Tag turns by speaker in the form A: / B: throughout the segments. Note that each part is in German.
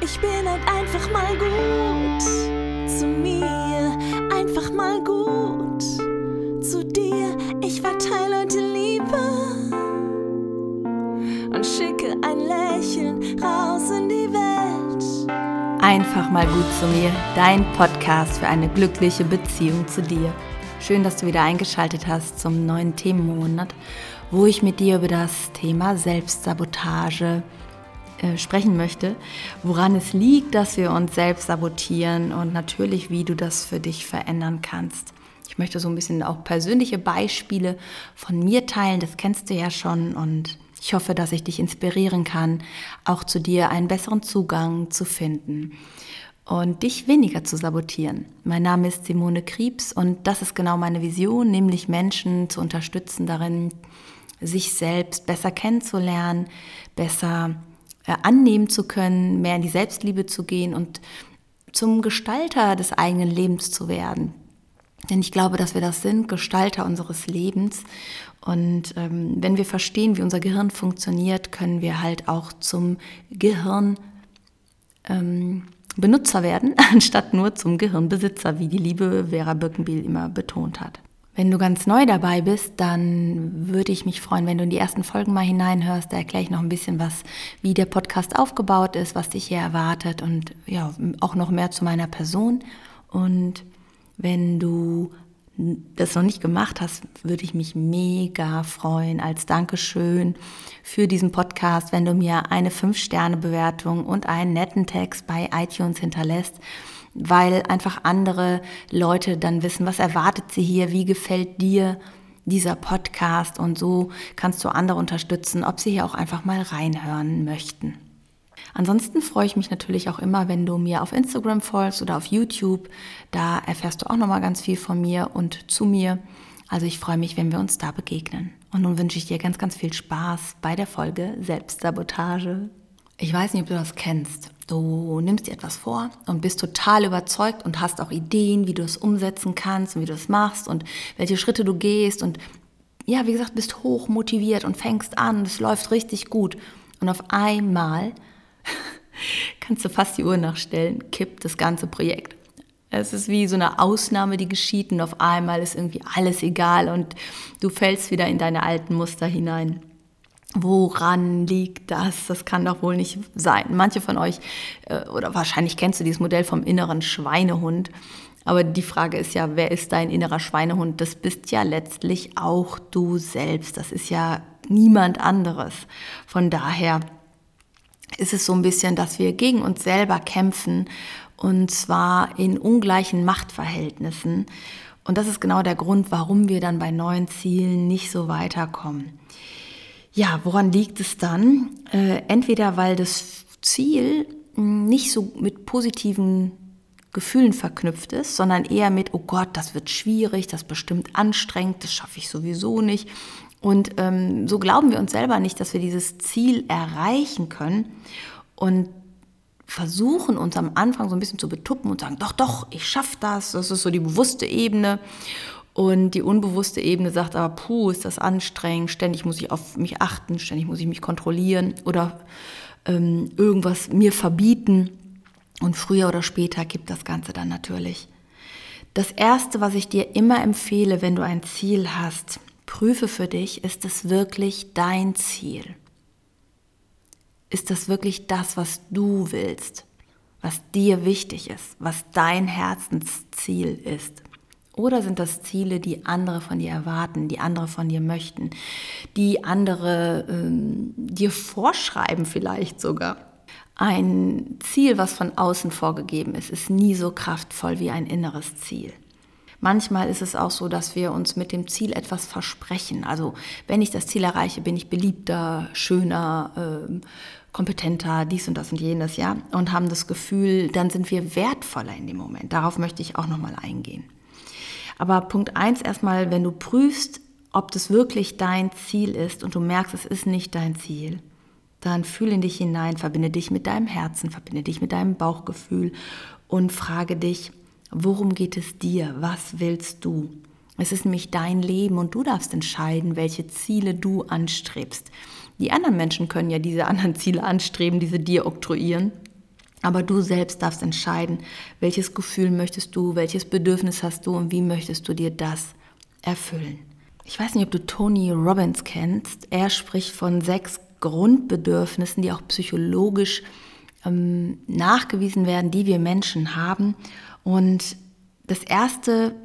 A: Ich bin halt einfach mal gut zu mir, einfach mal gut zu dir. Ich verteile heute Liebe und schicke ein Lächeln raus in die Welt.
B: Einfach mal gut zu mir, dein Podcast für eine glückliche Beziehung zu dir. Schön, dass du wieder eingeschaltet hast zum neuen Themenmonat, wo ich mit dir über das Thema Selbstsabotage äh, sprechen möchte, woran es liegt, dass wir uns selbst sabotieren und natürlich, wie du das für dich verändern kannst. Ich möchte so ein bisschen auch persönliche Beispiele von mir teilen, das kennst du ja schon und ich hoffe, dass ich dich inspirieren kann, auch zu dir einen besseren Zugang zu finden und dich weniger zu sabotieren. Mein Name ist Simone Kriebs und das ist genau meine Vision, nämlich Menschen zu unterstützen darin, sich selbst besser kennenzulernen, besser annehmen zu können, mehr in die Selbstliebe zu gehen und zum Gestalter des eigenen Lebens zu werden. Denn ich glaube, dass wir das sind, Gestalter unseres Lebens. Und ähm, wenn wir verstehen, wie unser Gehirn funktioniert, können wir halt auch zum Gehirn ähm, Benutzer werden, anstatt nur zum Gehirnbesitzer, wie die liebe Vera Birkenbiel immer betont hat. Wenn du ganz neu dabei bist, dann würde ich mich freuen, wenn du in die ersten Folgen mal hineinhörst. Da erkläre ich noch ein bisschen was, wie der Podcast aufgebaut ist, was dich hier erwartet und ja, auch noch mehr zu meiner Person. Und wenn du das noch nicht gemacht hast, würde ich mich mega freuen als Dankeschön für diesen Podcast, wenn du mir eine 5-Sterne-Bewertung und einen netten Text bei iTunes hinterlässt weil einfach andere Leute dann wissen, was erwartet sie hier, wie gefällt dir dieser Podcast und so kannst du andere unterstützen, ob sie hier auch einfach mal reinhören möchten. Ansonsten freue ich mich natürlich auch immer, wenn du mir auf Instagram folgst oder auf YouTube. Da erfährst du auch noch mal ganz viel von mir und zu mir. Also ich freue mich, wenn wir uns da begegnen. Und nun wünsche ich dir ganz, ganz viel Spaß bei der Folge Selbstsabotage. Ich weiß nicht, ob du das kennst. Du nimmst dir etwas vor und bist total überzeugt und hast auch Ideen, wie du es umsetzen kannst und wie du es machst und welche Schritte du gehst und ja, wie gesagt, bist hoch motiviert und fängst an und es läuft richtig gut. Und auf einmal kannst du fast die Uhr nachstellen, kippt das ganze Projekt. Es ist wie so eine Ausnahme, die geschieht und auf einmal ist irgendwie alles egal und du fällst wieder in deine alten Muster hinein. Woran liegt das? Das kann doch wohl nicht sein. Manche von euch, äh, oder wahrscheinlich kennst du dieses Modell vom inneren Schweinehund. Aber die Frage ist ja, wer ist dein innerer Schweinehund? Das bist ja letztlich auch du selbst. Das ist ja niemand anderes. Von daher ist es so ein bisschen, dass wir gegen uns selber kämpfen und zwar in ungleichen Machtverhältnissen. Und das ist genau der Grund, warum wir dann bei neuen Zielen nicht so weiterkommen. Ja, woran liegt es dann? Äh, entweder weil das Ziel nicht so mit positiven Gefühlen verknüpft ist, sondern eher mit, oh Gott, das wird schwierig, das bestimmt anstrengend, das schaffe ich sowieso nicht. Und ähm, so glauben wir uns selber nicht, dass wir dieses Ziel erreichen können und versuchen uns am Anfang so ein bisschen zu betuppen und sagen, doch, doch, ich schaffe das, das ist so die bewusste Ebene. Und die unbewusste Ebene sagt aber, puh, ist das anstrengend, ständig muss ich auf mich achten, ständig muss ich mich kontrollieren oder ähm, irgendwas mir verbieten. Und früher oder später gibt das Ganze dann natürlich. Das Erste, was ich dir immer empfehle, wenn du ein Ziel hast, prüfe für dich, ist es wirklich dein Ziel? Ist das wirklich das, was du willst, was dir wichtig ist, was dein Herzensziel ist? Oder sind das Ziele, die andere von dir erwarten, die andere von dir möchten, die andere ähm, dir vorschreiben vielleicht sogar? Ein Ziel, was von außen vorgegeben ist, ist nie so kraftvoll wie ein inneres Ziel. Manchmal ist es auch so, dass wir uns mit dem Ziel etwas versprechen. Also wenn ich das Ziel erreiche, bin ich beliebter, schöner, äh, kompetenter, dies und das und jenes, ja, und haben das Gefühl, dann sind wir wertvoller in dem Moment. Darauf möchte ich auch nochmal eingehen. Aber Punkt eins erstmal, wenn du prüfst, ob das wirklich dein Ziel ist und du merkst, es ist nicht dein Ziel, dann fühle in dich hinein, verbinde dich mit deinem Herzen, verbinde dich mit deinem Bauchgefühl und frage dich, worum geht es dir? Was willst du? Es ist nämlich dein Leben und du darfst entscheiden, welche Ziele du anstrebst. Die anderen Menschen können ja diese anderen Ziele anstreben, diese dir oktroyieren. Aber du selbst darfst entscheiden, welches Gefühl möchtest du, welches Bedürfnis hast du und wie möchtest du dir das erfüllen. Ich weiß nicht, ob du Tony Robbins kennst. Er spricht von sechs Grundbedürfnissen, die auch psychologisch ähm, nachgewiesen werden, die wir Menschen haben. Und das erste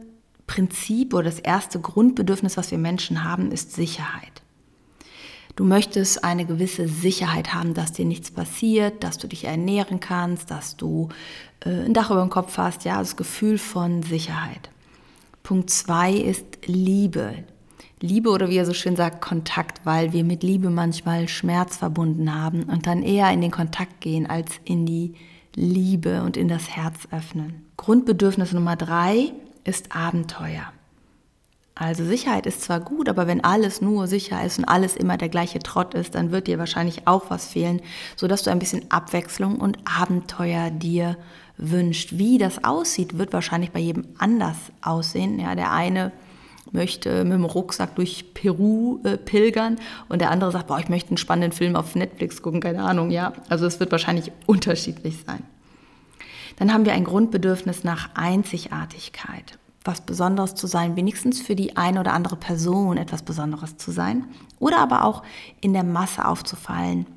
B: Prinzip oder das erste Grundbedürfnis, was wir Menschen haben, ist Sicherheit. Du möchtest eine gewisse Sicherheit haben, dass dir nichts passiert, dass du dich ernähren kannst, dass du äh, ein Dach über dem Kopf hast, ja, das Gefühl von Sicherheit. Punkt zwei ist Liebe. Liebe oder wie er so schön sagt, Kontakt, weil wir mit Liebe manchmal Schmerz verbunden haben und dann eher in den Kontakt gehen als in die Liebe und in das Herz öffnen. Grundbedürfnis Nummer drei ist Abenteuer. Also Sicherheit ist zwar gut, aber wenn alles nur sicher ist und alles immer der gleiche Trott ist, dann wird dir wahrscheinlich auch was fehlen, sodass du ein bisschen Abwechslung und Abenteuer dir wünscht. Wie das aussieht, wird wahrscheinlich bei jedem anders aussehen. Ja, der eine möchte mit dem Rucksack durch Peru äh, pilgern und der andere sagt, boah, ich möchte einen spannenden Film auf Netflix gucken, keine Ahnung, ja. Also es wird wahrscheinlich unterschiedlich sein. Dann haben wir ein Grundbedürfnis nach Einzigartigkeit was Besonderes zu sein, wenigstens für die eine oder andere Person etwas Besonderes zu sein oder aber auch in der Masse aufzufallen,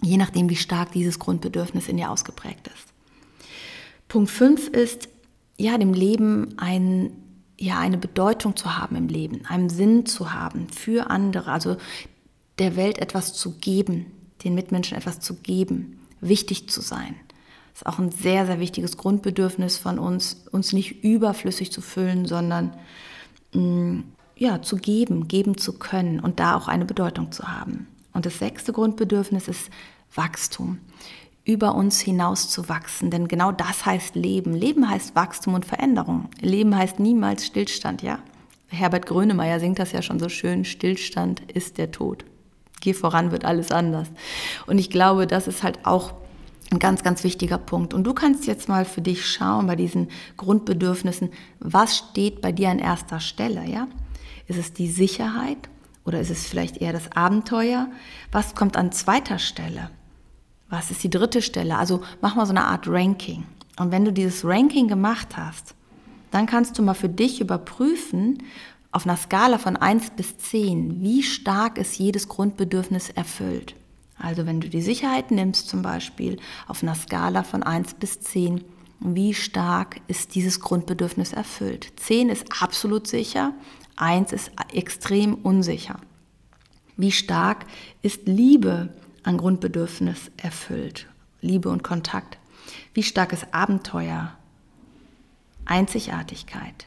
B: je nachdem, wie stark dieses Grundbedürfnis in dir ausgeprägt ist. Punkt 5 ist, ja, dem Leben ein, ja, eine Bedeutung zu haben im Leben, einen Sinn zu haben für andere, also der Welt etwas zu geben, den Mitmenschen etwas zu geben, wichtig zu sein ist auch ein sehr, sehr wichtiges Grundbedürfnis von uns, uns nicht überflüssig zu füllen, sondern mh, mm, ja, zu geben, geben zu können und da auch eine Bedeutung zu haben. Und das sechste Grundbedürfnis ist Wachstum. Über uns hinaus zu wachsen, denn genau das heißt Leben. Leben heißt Wachstum und Veränderung. Leben heißt niemals Stillstand, ja. Herbert Grönemeyer singt das ja schon so schön, Stillstand ist der Tod. Geh voran, wird alles anders. Und ich glaube, das ist halt auch ein ganz, ganz wichtiger Punkt. Und du kannst jetzt mal für dich schauen bei diesen Grundbedürfnissen, was steht bei dir an erster Stelle, ja? Ist es die Sicherheit oder ist es vielleicht eher das Abenteuer? Was kommt an zweiter Stelle? Was ist die dritte Stelle? Also mach mal so eine Art Ranking. Und wenn du dieses Ranking gemacht hast, dann kannst du mal für dich überprüfen, auf einer Skala von 1 bis 10, wie stark ist jedes Grundbedürfnis erfüllt. Also wenn du die Sicherheit nimmst zum Beispiel auf einer Skala von 1 bis 10, wie stark ist dieses Grundbedürfnis erfüllt? 10 ist absolut sicher, 1 ist extrem unsicher. Wie stark ist Liebe an Grundbedürfnis erfüllt? Liebe und Kontakt. Wie stark ist Abenteuer? Einzigartigkeit,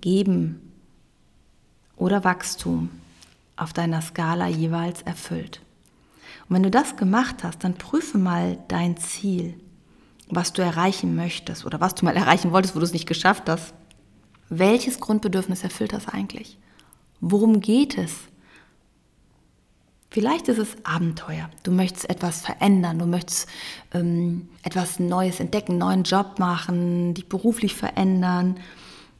B: Geben oder Wachstum auf deiner Skala jeweils erfüllt. Und wenn du das gemacht hast, dann prüfe mal dein Ziel, was du erreichen möchtest oder was du mal erreichen wolltest, wo du es nicht geschafft hast. Welches Grundbedürfnis erfüllt das eigentlich? Worum geht es? Vielleicht ist es Abenteuer. Du möchtest etwas verändern, du möchtest ähm, etwas Neues entdecken, einen neuen Job machen, dich beruflich verändern.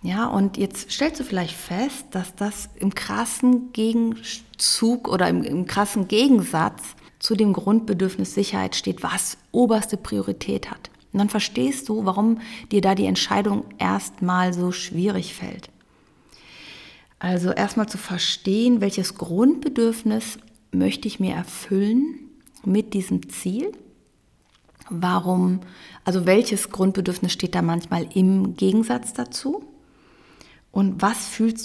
B: Ja, und jetzt stellst du vielleicht fest, dass das im krassen Gegenzug oder im, im krassen Gegensatz zu dem Grundbedürfnis Sicherheit steht, was oberste Priorität hat. Und dann verstehst du, warum dir da die Entscheidung erstmal so schwierig fällt. Also erstmal zu verstehen, welches Grundbedürfnis möchte ich mir erfüllen mit diesem Ziel? Warum, also welches Grundbedürfnis steht da manchmal im Gegensatz dazu? Und was fühlt,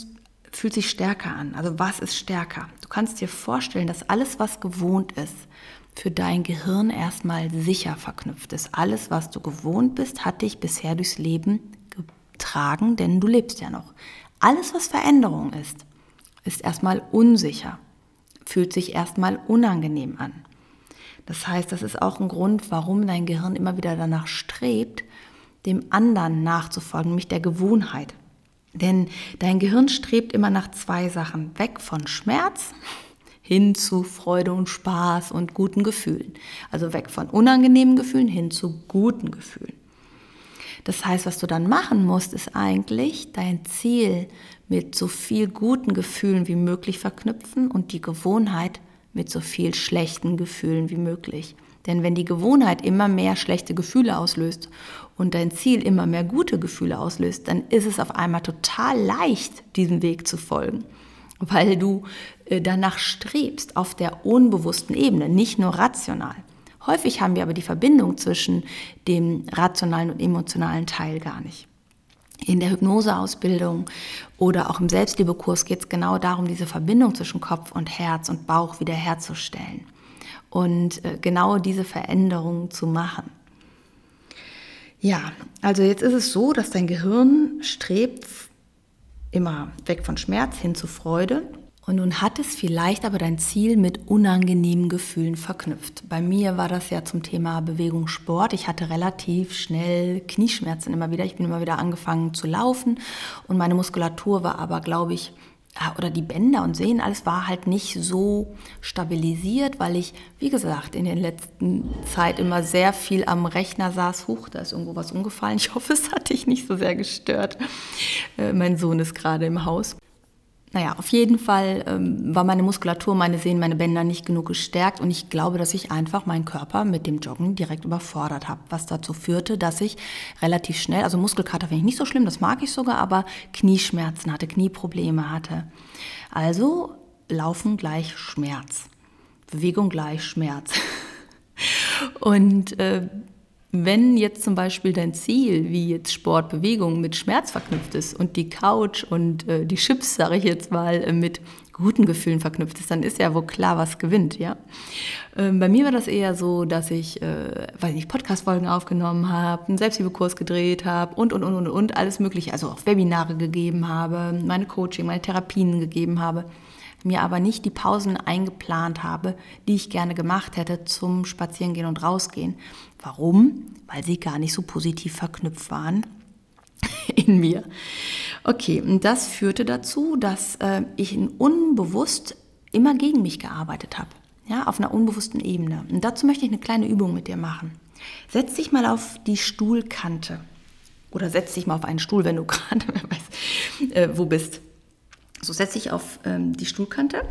B: fühlt sich stärker an? Also was ist stärker? Du kannst dir vorstellen, dass alles, was gewohnt ist, für dein Gehirn erstmal sicher verknüpft ist. Alles, was du gewohnt bist, hat dich bisher durchs Leben getragen, denn du lebst ja noch. Alles, was Veränderung ist, ist erstmal unsicher, fühlt sich erstmal unangenehm an. Das heißt, das ist auch ein Grund, warum dein Gehirn immer wieder danach strebt, dem anderen nachzufolgen, nämlich der Gewohnheit. Denn dein Gehirn strebt immer nach zwei Sachen. Weg von Schmerz hin zu Freude und Spaß und guten Gefühlen. Also weg von unangenehmen Gefühlen hin zu guten Gefühlen. Das heißt, was du dann machen musst, ist eigentlich dein Ziel mit so viel guten Gefühlen wie möglich verknüpfen und die Gewohnheit mit so viel schlechten Gefühlen wie möglich. Denn wenn die Gewohnheit immer mehr schlechte Gefühle auslöst und dein Ziel immer mehr gute Gefühle auslöst, dann ist es auf einmal total leicht, diesem Weg zu folgen, weil du äh, danach strebst auf der unbewussten Ebene, nicht nur rational. Häufig haben wir aber die Verbindung zwischen dem rationalen und emotionalen Teil gar nicht. In der Hypnoseausbildung oder auch im Selbstliebekurs geht es genau darum, diese Verbindung zwischen Kopf und Herz und Bauch wiederherzustellen und äh, genau diese Veränderung zu machen. Ja, also jetzt ist es so, dass dein Gehirn strebt immer weg von Schmerz hin zu Freude und nun hat es vielleicht aber dein Ziel mit unangenehmen Gefühlen verknüpft. Bei mir war das ja zum Thema Bewegung Sport. Ich hatte relativ schnell Knieschmerzen immer wieder. Ich bin immer wieder angefangen zu laufen und meine Muskulatur war aber, glaube ich, oder die Bänder und Sehnen, alles war halt nicht so stabilisiert, weil ich, wie gesagt, in der letzten Zeit immer sehr viel am Rechner saß. Huch, da ist irgendwo was umgefallen. Ich hoffe, es hat dich nicht so sehr gestört. Äh, mein Sohn ist gerade im Haus. Naja, auf jeden Fall ähm, war meine Muskulatur, meine Sehnen, meine Bänder nicht genug gestärkt und ich glaube, dass ich einfach meinen Körper mit dem Joggen direkt überfordert habe, was dazu führte, dass ich relativ schnell, also Muskelkater finde ich nicht so schlimm, das mag ich sogar, aber Knieschmerzen hatte, Knieprobleme hatte. Also Laufen gleich Schmerz, Bewegung gleich Schmerz. und äh, wenn jetzt zum Beispiel dein Ziel, wie jetzt Sportbewegung, mit Schmerz verknüpft ist und die Couch und äh, die Chips, sage ich jetzt mal, äh, mit guten Gefühlen verknüpft ist, dann ist ja wohl klar, was gewinnt, ja. Ähm, bei mir war das eher so, dass ich, äh, weiß nicht, Podcast-Folgen aufgenommen habe, einen Selbsthilfekurs gedreht habe und, und, und, und, und, alles mögliche, also auch Webinare gegeben habe, meine Coaching, meine Therapien gegeben habe mir aber nicht die Pausen eingeplant habe, die ich gerne gemacht hätte zum Spazierengehen und Rausgehen. Warum? Weil sie gar nicht so positiv verknüpft waren in mir. Okay, und das führte dazu, dass äh, ich unbewusst immer gegen mich gearbeitet habe. Ja, auf einer unbewussten Ebene. Und dazu möchte ich eine kleine Übung mit dir machen. Setz dich mal auf die Stuhlkante. Oder setz dich mal auf einen Stuhl, wenn du gerade weißt, äh, wo bist. So setz dich auf ähm, die Stuhlkante,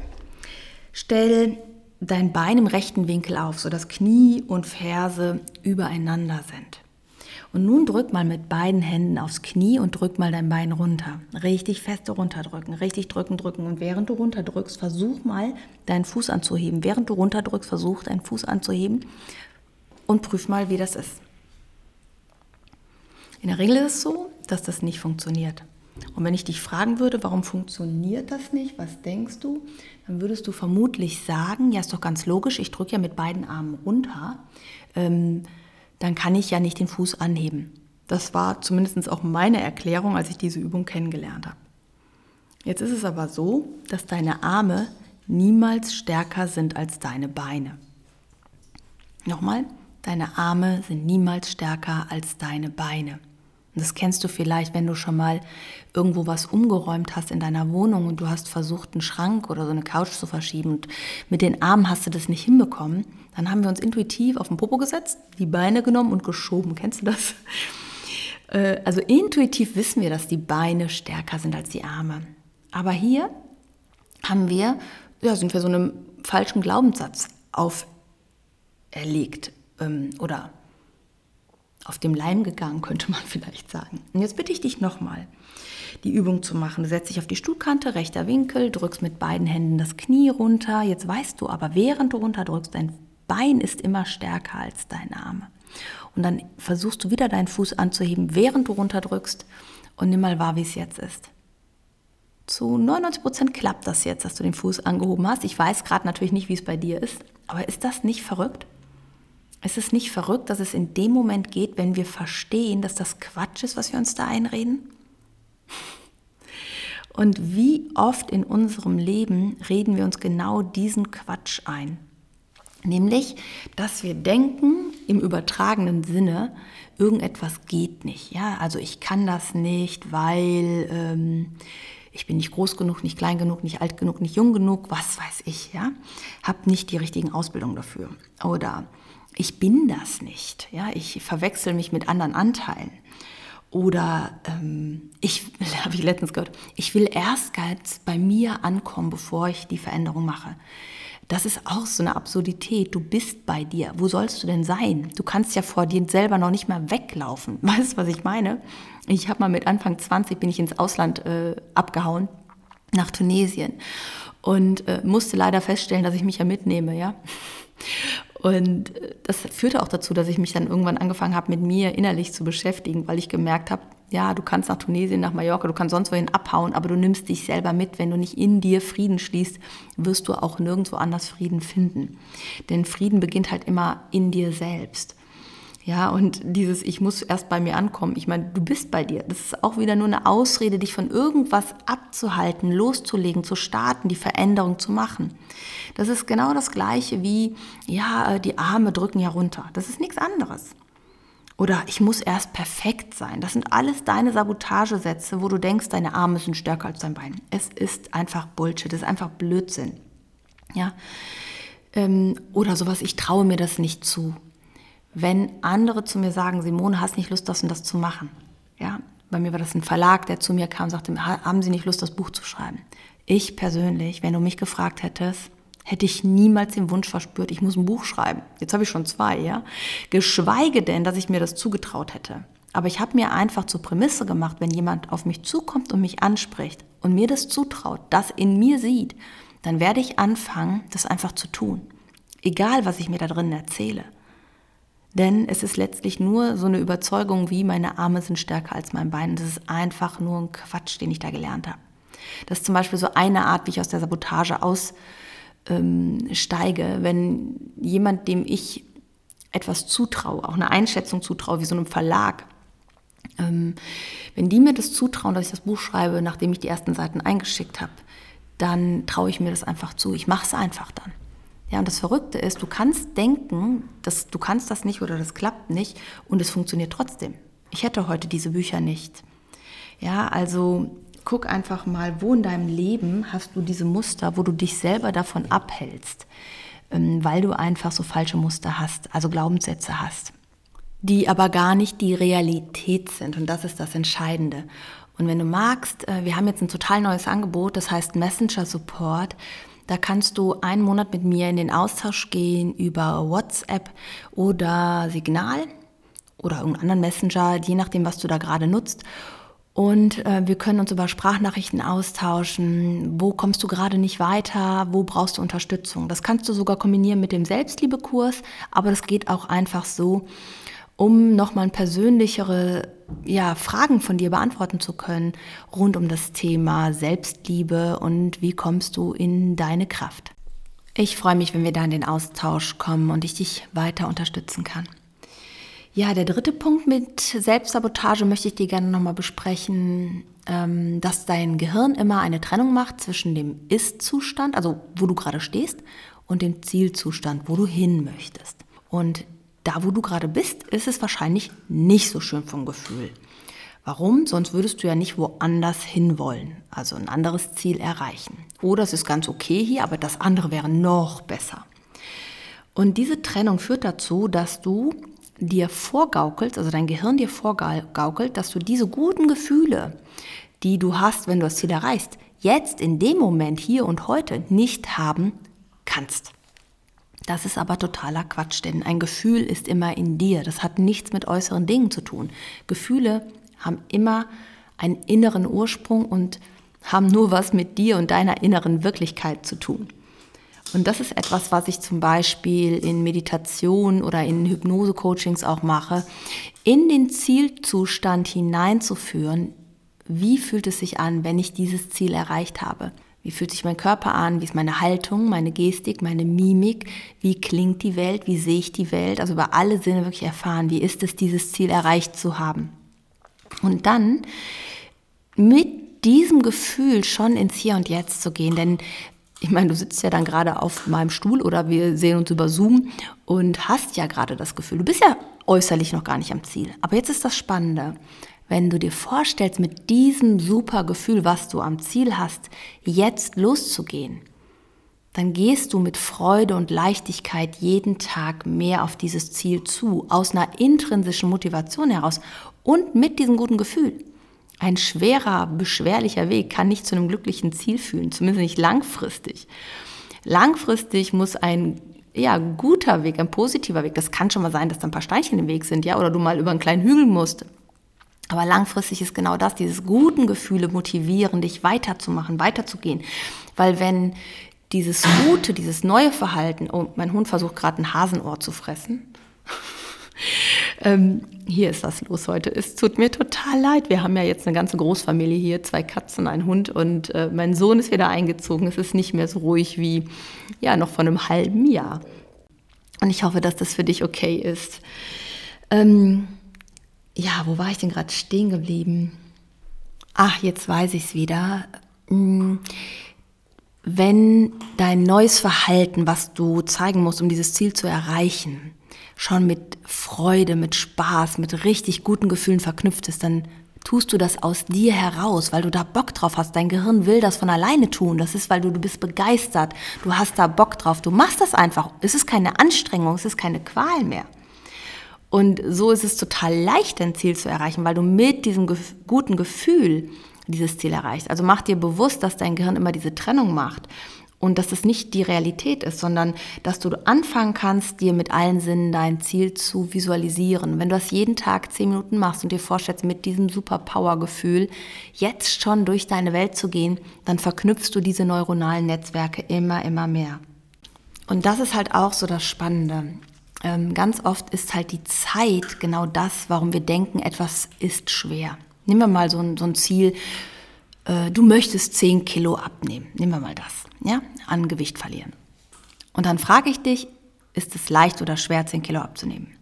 B: stell dein Bein im rechten Winkel auf, sodass Knie und Ferse übereinander sind. Und nun drück mal mit beiden Händen aufs Knie und drück mal dein Bein runter. Richtig feste runterdrücken, richtig drücken, drücken. Und während du runterdrückst, versuch mal deinen Fuß anzuheben. Während du runterdrückst, versuch deinen Fuß anzuheben und prüf mal, wie das ist. In der Regel ist es so, dass das nicht funktioniert. Und wenn ich dich fragen würde, warum funktioniert das nicht, was denkst du, dann würdest du vermutlich sagen, ja ist doch ganz logisch, ich drücke ja mit beiden Armen runter, ähm, dann kann ich ja nicht den Fuß anheben. Das war zumindest auch meine Erklärung, als ich diese Übung kennengelernt habe. Jetzt ist es aber so, dass deine Arme niemals stärker sind als deine Beine. Nochmal, deine Arme sind niemals stärker als deine Beine. Und das kennst du vielleicht, wenn du schon mal irgendwo was umgeräumt hast in deiner Wohnung und du hast versucht, einen Schrank oder so eine Couch zu verschieben und mit den Armen hast du das nicht hinbekommen. Dann haben wir uns intuitiv auf den Popo gesetzt, die Beine genommen und geschoben. Kennst du das? Äh, also intuitiv wissen wir, dass die Beine stärker sind als die Arme. Aber hier haben wir, ja, sind wir so einem falschen Glaubenssatz auferlegt ähm, oder auf dem Leim gegangen, könnte man vielleicht sagen. Und jetzt bitte ich dich nochmal, die Übung zu machen. Du setzt dich auf die Stuhlkante, rechter Winkel, drückst mit beiden Händen das Knie runter. Jetzt weißt du aber, während du runterdrückst, dein Bein ist immer stärker als deine Arme. Und dann versuchst du wieder deinen Fuß anzuheben, während du runterdrückst und nimm mal wahr, wie es jetzt ist. Zu 99 Prozent klappt das jetzt, dass du den Fuß angehoben hast. Ich weiß gerade natürlich nicht, wie es bei dir ist, aber ist das nicht verrückt? Ist es nicht verrückt, dass es in dem Moment geht, wenn wir verstehen, dass das Quatsch ist, was wir uns da einreden? Und wie oft in unserem Leben reden wir uns genau diesen Quatsch ein? Nämlich, dass wir denken im übertragenen Sinne, irgendetwas geht nicht. Ja, also ich kann das nicht, weil ähm, ich bin nicht groß genug, nicht klein genug, nicht alt genug, nicht jung genug, was weiß ich. Ja, habe nicht die richtigen Ausbildungen dafür. Oder ich bin das nicht. Ja, ich verwechsel mich mit anderen Anteilen. Oder ähm, ich, habe ich letztens gehört, ich will erst ganz bei mir ankommen, bevor ich die Veränderung mache. Das ist auch so eine Absurdität. Du bist bei dir. Wo sollst du denn sein? Du kannst ja vor dir selber noch nicht mal weglaufen. Weißt du, was ich meine? Ich habe mal mit Anfang 20 bin ich ins Ausland äh, abgehauen nach Tunesien und äh, musste leider feststellen, dass ich mich ja mitnehme, ja. Und das führte auch dazu, dass ich mich dann irgendwann angefangen habe, mit mir innerlich zu beschäftigen, weil ich gemerkt habe, ja, du kannst nach Tunesien, nach Mallorca, du kannst sonst wohin abhauen, aber du nimmst dich selber mit. Wenn du nicht in dir Frieden schließt, wirst du auch nirgendwo anders Frieden finden. Denn Frieden beginnt halt immer in dir selbst. Ja, und dieses, ich muss erst bei mir ankommen. Ich meine, du bist bei dir. Das ist auch wieder nur eine Ausrede, dich von irgendwas abzuhalten, loszulegen, zu starten, die Veränderung zu machen. Das ist genau das Gleiche wie, ja, die Arme drücken ja runter. Das ist nichts anderes. Oder ich muss erst perfekt sein. Das sind alles deine Sabotagesätze, wo du denkst, deine Arme sind stärker als dein Bein. Es ist einfach Bullshit, es ist einfach Blödsinn. Ja. Ähm, oder sowas, ich traue mir das nicht zu wenn andere zu mir sagen, Simone, hast nicht Lust, das und das zu machen. Ja, bei mir war das ein Verlag, der zu mir kam und sagte, haben Sie nicht Lust, das Buch zu schreiben? Ich persönlich, wenn du mich gefragt hättest, hätte ich niemals den Wunsch verspürt, ich muss ein Buch schreiben. Jetzt habe ich schon zwei, ja. Geschweige denn, dass ich mir das zugetraut hätte. Aber ich habe mir einfach zur Prämisse gemacht, wenn jemand auf mich zukommt und mich anspricht und mir das zutraut, das in mir sieht, dann werde ich anfangen, das einfach zu tun. Egal, was ich mir da drin erzähle. Denn es ist letztlich nur so eine Überzeugung wie, meine Arme sind stärker als mein Bein. Das ist einfach nur ein Quatsch, den ich da gelernt habe. Das ist zum Beispiel so eine Art, wie ich aus der Sabotage aussteige. Ähm, wenn jemand, dem ich etwas zutraue, auch eine Einschätzung zutraue, wie so einem Verlag, ähm, wenn die mir das zutrauen, dass ich das Buch schreibe, nachdem ich die ersten Seiten eingeschickt habe, dann traue ich mir das einfach zu. Ich mache es einfach dann. Ja, und das Verrückte ist, du kannst denken, dass du kannst das nicht oder das klappt nicht und es funktioniert trotzdem. Ich hätte heute diese Bücher nicht. Ja, also guck einfach mal, wo in deinem Leben hast du diese Muster, wo du dich selber davon abhältst, ähm, weil du einfach so falsche Muster hast, also Glaubenssätze hast, die aber gar nicht die Realität sind. Und das ist das Entscheidende. Und wenn du magst, äh, wir haben jetzt ein total neues Angebot, das heißt Messenger Support. Da kannst du einen Monat mit mir in den Austausch gehen über WhatsApp oder Signal oder irgendeinen anderen Messenger, je nachdem, was du da gerade nutzt. Und äh, wir können uns über Sprachnachrichten austauschen. Wo kommst du gerade nicht weiter? Wo brauchst du Unterstützung? Das kannst du sogar kombinieren mit dem Selbstliebekurs, aber das geht auch einfach so, um nochmal persönlichere ja, Fragen von dir beantworten zu können rund um das Thema Selbstliebe und wie kommst du in deine Kraft. Ich freue mich, wenn wir da in den Austausch kommen und ich dich weiter unterstützen kann. Ja, der dritte Punkt mit Selbstsabotage möchte ich dir gerne nochmal besprechen, ähm, dass dein Gehirn immer eine Trennung macht zwischen dem Ist-Zustand, also wo du gerade stehst, und dem Zielzustand, wo du hin möchtest. Und da wo du gerade bist, ist es wahrscheinlich nicht so schön vom Gefühl. Warum? Sonst würdest du ja nicht woanders hinwollen, also ein anderes Ziel erreichen. Oder es ist ganz okay hier, aber das andere wäre noch besser. Und diese Trennung führt dazu, dass du dir vorgaukelst, also dein Gehirn dir vorgaukelt, dass du diese guten Gefühle, die du hast, wenn du das Ziel erreichst, jetzt in dem Moment, hier und heute nicht haben kannst. Das ist aber totaler Quatsch, denn ein Gefühl ist immer in dir. Das hat nichts mit äußeren Dingen zu tun. Gefühle haben immer einen inneren Ursprung und haben nur was mit dir und deiner inneren Wirklichkeit zu tun. Und das ist etwas, was ich zum Beispiel in Meditation oder in Hypnose-Coachings auch mache, in den Zielzustand hineinzuführen. Wie fühlt es sich an, wenn ich dieses Ziel erreicht habe? Wie fühlt sich mein Körper an? Wie ist meine Haltung, meine Gestik, meine Mimik? Wie klingt die Welt? Wie sehe ich die Welt? Also über alle Sinne wirklich erfahren, wie ist es, dieses Ziel erreicht zu haben. Und dann mit diesem Gefühl schon ins Hier und Jetzt zu gehen, denn ich meine, du sitzt ja dann gerade auf meinem Stuhl oder wir sehen uns über Zoom und hast ja gerade das Gefühl, du bist ja äußerlich noch gar nicht am Ziel. Aber jetzt ist das Spannende wenn du dir vorstellst, mit diesem super Gefühl, was du am Ziel hast, jetzt loszugehen, dann gehst du mit Freude und Leichtigkeit jeden Tag mehr auf dieses Ziel zu, aus einer intrinsischen Motivation heraus und mit diesem guten Gefühl. Ein schwerer, beschwerlicher Weg kann nicht zu einem glücklichen Ziel führen, zumindest nicht langfristig. Langfristig muss ein ja, guter Weg, ein positiver Weg. Das kann schon mal sein, dass da ein paar Steinchen im Weg sind, ja, oder du mal über einen kleinen Hügel musst. Aber langfristig ist genau das, dieses guten Gefühle motivieren, dich weiterzumachen, weiterzugehen. Weil wenn dieses gute, dieses neue Verhalten, oh, mein Hund versucht gerade ein Hasenohr zu fressen. ähm, hier ist was los heute. Es tut mir total leid. Wir haben ja jetzt eine ganze Großfamilie hier, zwei Katzen, ein Hund und äh, mein Sohn ist wieder eingezogen. Es ist nicht mehr so ruhig wie ja noch vor einem halben Jahr. Und ich hoffe, dass das für dich okay ist. Ähm, ja, wo war ich denn gerade stehen geblieben? Ach, jetzt weiß ich es wieder. Hm, wenn dein neues Verhalten, was du zeigen musst, um dieses Ziel zu erreichen, schon mit Freude, mit Spaß, mit richtig guten Gefühlen verknüpft ist, dann tust du das aus dir heraus, weil du da Bock drauf hast. Dein Gehirn will das von alleine tun. Das ist, weil du, du bist begeistert. Du hast da Bock drauf. Du machst das einfach. Es ist keine Anstrengung, es ist keine Qual mehr. Und so ist es total leicht, dein Ziel zu erreichen, weil du mit diesem guten Gefühl dieses Ziel erreichst. Also mach dir bewusst, dass dein Gehirn immer diese Trennung macht und dass das nicht die Realität ist, sondern dass du anfangen kannst, dir mit allen Sinnen dein Ziel zu visualisieren. Wenn du das jeden Tag zehn Minuten machst und dir vorstellst, mit diesem Superpower-Gefühl jetzt schon durch deine Welt zu gehen, dann verknüpfst du diese neuronalen Netzwerke immer, immer mehr. Und das ist halt auch so das Spannende ähm, ganz oft ist halt die Zeit genau das, warum wir denken, etwas ist schwer. Nehmen wir mal so ein, so ein Ziel, äh, du möchtest 10 Kilo abnehmen. Nehmen wir mal das, ja, an Gewicht verlieren. Und dann frage ich dich, ist es leicht oder schwer, 10 Kilo abzunehmen?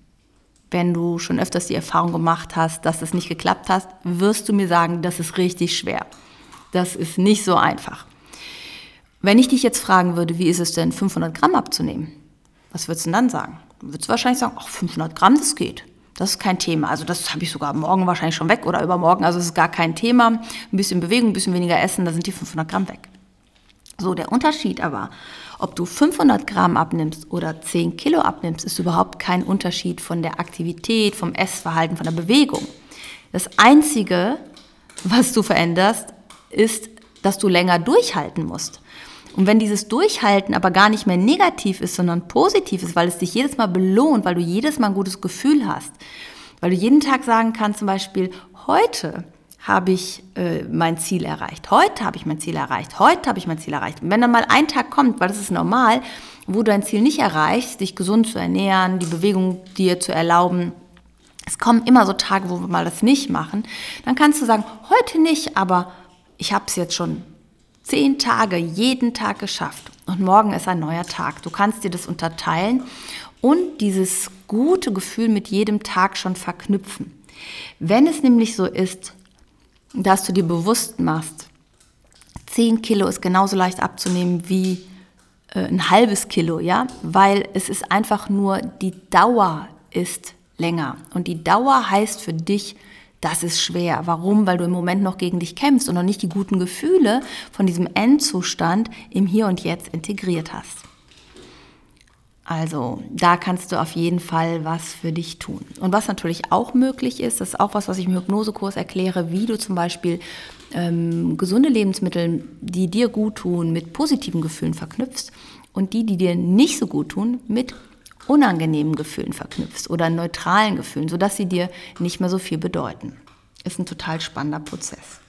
B: Wenn du schon öfters die Erfahrung gemacht hast, dass es nicht geklappt hast, wirst du mir sagen, das ist richtig schwer. Das ist nicht so einfach. Wenn ich dich jetzt fragen würde, wie ist es denn, 500 Gramm abzunehmen? Was würdest du denn dann sagen? Würdest du wahrscheinlich sagen, ach, 500 Gramm, das geht. Das ist kein Thema. Also das habe ich sogar morgen wahrscheinlich schon weg oder übermorgen. Also es ist gar kein Thema. Ein bisschen Bewegung, ein bisschen weniger Essen, da sind die 500 Gramm weg. So, der Unterschied aber, ob du 500 Gramm abnimmst oder 10 Kilo abnimmst, ist überhaupt kein Unterschied von der Aktivität, vom Essverhalten, von der Bewegung. Das Einzige, was du veränderst, ist, dass du länger durchhalten musst. Und wenn dieses Durchhalten aber gar nicht mehr negativ ist, sondern positiv ist, weil es dich jedes Mal belohnt, weil du jedes Mal ein gutes Gefühl hast, weil du jeden Tag sagen kannst, zum Beispiel, heute habe ich äh, mein Ziel erreicht, heute habe ich mein Ziel erreicht, heute habe ich mein Ziel erreicht. Und wenn dann mal ein Tag kommt, weil das ist normal, wo du dein Ziel nicht erreichst, dich gesund zu ernähren, die Bewegung dir zu erlauben, es kommen immer so Tage, wo wir mal das nicht machen, dann kannst du sagen, heute nicht, aber ich habe es jetzt schon zehn Tage jeden Tag geschafft und morgen ist ein neuer Tag. Du kannst dir das unterteilen und dieses gute Gefühl mit jedem Tag schon verknüpfen. Wenn es nämlich so ist, dass du dir bewusst machst, 10 Kilo ist genauso leicht abzunehmen wie äh, ein halbes Kilo, ja, weil es ist einfach nur die Dauer ist länger und die Dauer heißt für dich das ist schwer. Warum? Weil du im Moment noch gegen dich kämpfst und noch nicht die guten Gefühle von diesem Endzustand im Hier und Jetzt integriert hast. Also da kannst du auf jeden Fall was für dich tun. Und was natürlich auch möglich ist, das ist auch was, was ich im Hypnosekurs erkläre, wie du zum Beispiel ähm, gesunde Lebensmittel, die dir gut tun, mit positiven Gefühlen verknüpfst und die, die dir nicht so gut tun, mit unangenehmen Gefühlen verknüpfst oder neutralen Gefühlen, sodass sie dir nicht mehr so viel bedeuten. Ist ein total spannender Prozess.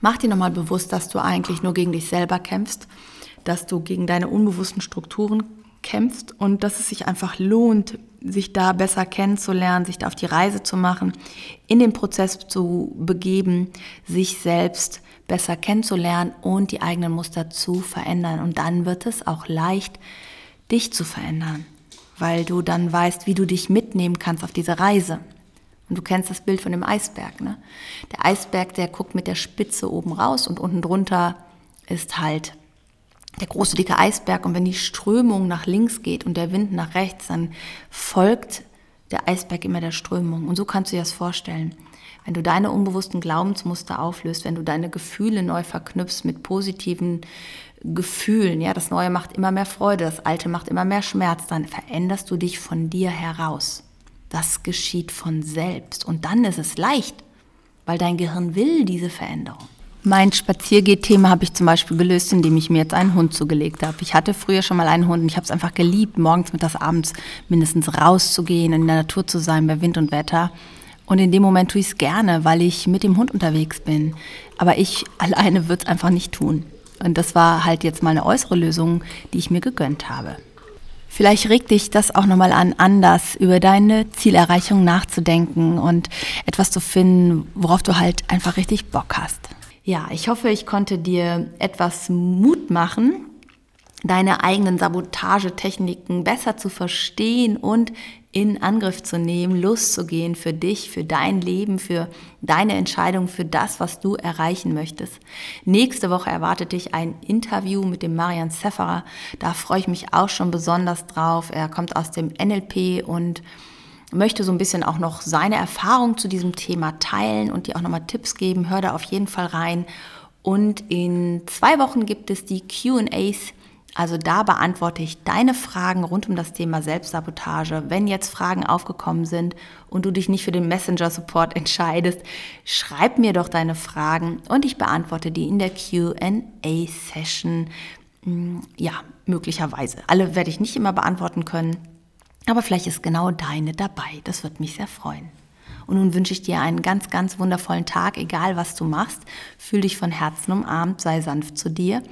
B: Mach dir nochmal bewusst, dass du eigentlich nur gegen dich selber kämpfst, dass du gegen deine unbewussten Strukturen kämpfst und dass es sich einfach lohnt, sich da besser kennenzulernen, sich da auf die Reise zu machen, in den Prozess zu begeben, sich selbst besser kennenzulernen und die eigenen Muster zu verändern. Und dann wird es auch leicht, dich zu verändern weil du dann weißt, wie du dich mitnehmen kannst auf diese Reise. Und du kennst das Bild von dem Eisberg. Ne? Der Eisberg, der guckt mit der Spitze oben raus und unten drunter ist halt der große dicke Eisberg. Und wenn die Strömung nach links geht und der Wind nach rechts, dann folgt der Eisberg immer der Strömung. Und so kannst du dir das vorstellen. Wenn du deine unbewussten Glaubensmuster auflöst, wenn du deine Gefühle neu verknüpfst mit positiven Gefühlen, ja, das Neue macht immer mehr Freude, das Alte macht immer mehr Schmerz, dann veränderst du dich von dir heraus. Das geschieht von selbst und dann ist es leicht, weil dein Gehirn will diese Veränderung. Mein Spaziergeh-Thema habe ich zum Beispiel gelöst, indem ich mir jetzt einen Hund zugelegt habe. Ich hatte früher schon mal einen Hund und ich habe es einfach geliebt, morgens, mittags, abends mindestens rauszugehen, in der Natur zu sein, bei Wind und Wetter. Und in dem Moment tue ich es gerne, weil ich mit dem Hund unterwegs bin. Aber ich alleine würde es einfach nicht tun. Und das war halt jetzt mal eine äußere Lösung, die ich mir gegönnt habe. Vielleicht regt dich das auch nochmal an, anders über deine Zielerreichung nachzudenken und etwas zu finden, worauf du halt einfach richtig Bock hast. Ja, ich hoffe, ich konnte dir etwas Mut machen, deine eigenen Sabotagetechniken besser zu verstehen und in Angriff zu nehmen, loszugehen für dich, für dein Leben, für deine Entscheidung, für das, was du erreichen möchtest. Nächste Woche erwartet dich ein Interview mit dem Marian Sefferer. Da freue ich mich auch schon besonders drauf. Er kommt aus dem NLP und möchte so ein bisschen auch noch seine Erfahrung zu diesem Thema teilen und dir auch nochmal Tipps geben. Hör da auf jeden Fall rein. Und in zwei Wochen gibt es die QAs. Also da beantworte ich deine Fragen rund um das Thema Selbstsabotage. Wenn jetzt Fragen aufgekommen sind und du dich nicht für den Messenger Support entscheidest, schreib mir doch deine Fragen und ich beantworte die in der QA Session. Hm, ja, möglicherweise. Alle werde ich nicht immer beantworten können. Aber vielleicht ist genau deine dabei. Das wird mich sehr freuen. Und nun wünsche ich dir einen ganz, ganz wundervollen Tag, egal was du machst. Fühl dich von Herzen umarmt, sei sanft zu dir.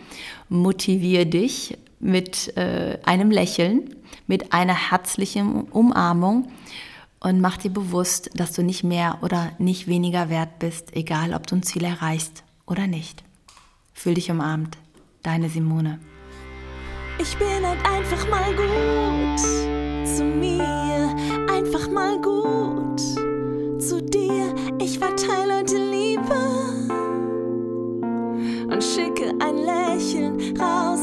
B: Motiviere dich mit äh, einem Lächeln, mit einer herzlichen Umarmung und mach dir bewusst, dass du nicht mehr oder nicht weniger wert bist, egal ob du ein Ziel erreichst oder nicht. Fühl dich umarmt. Deine Simone.
A: Ich bin halt einfach mal gut zu mir, einfach mal gut. Ich verteile die Liebe und schicke ein Lächeln raus.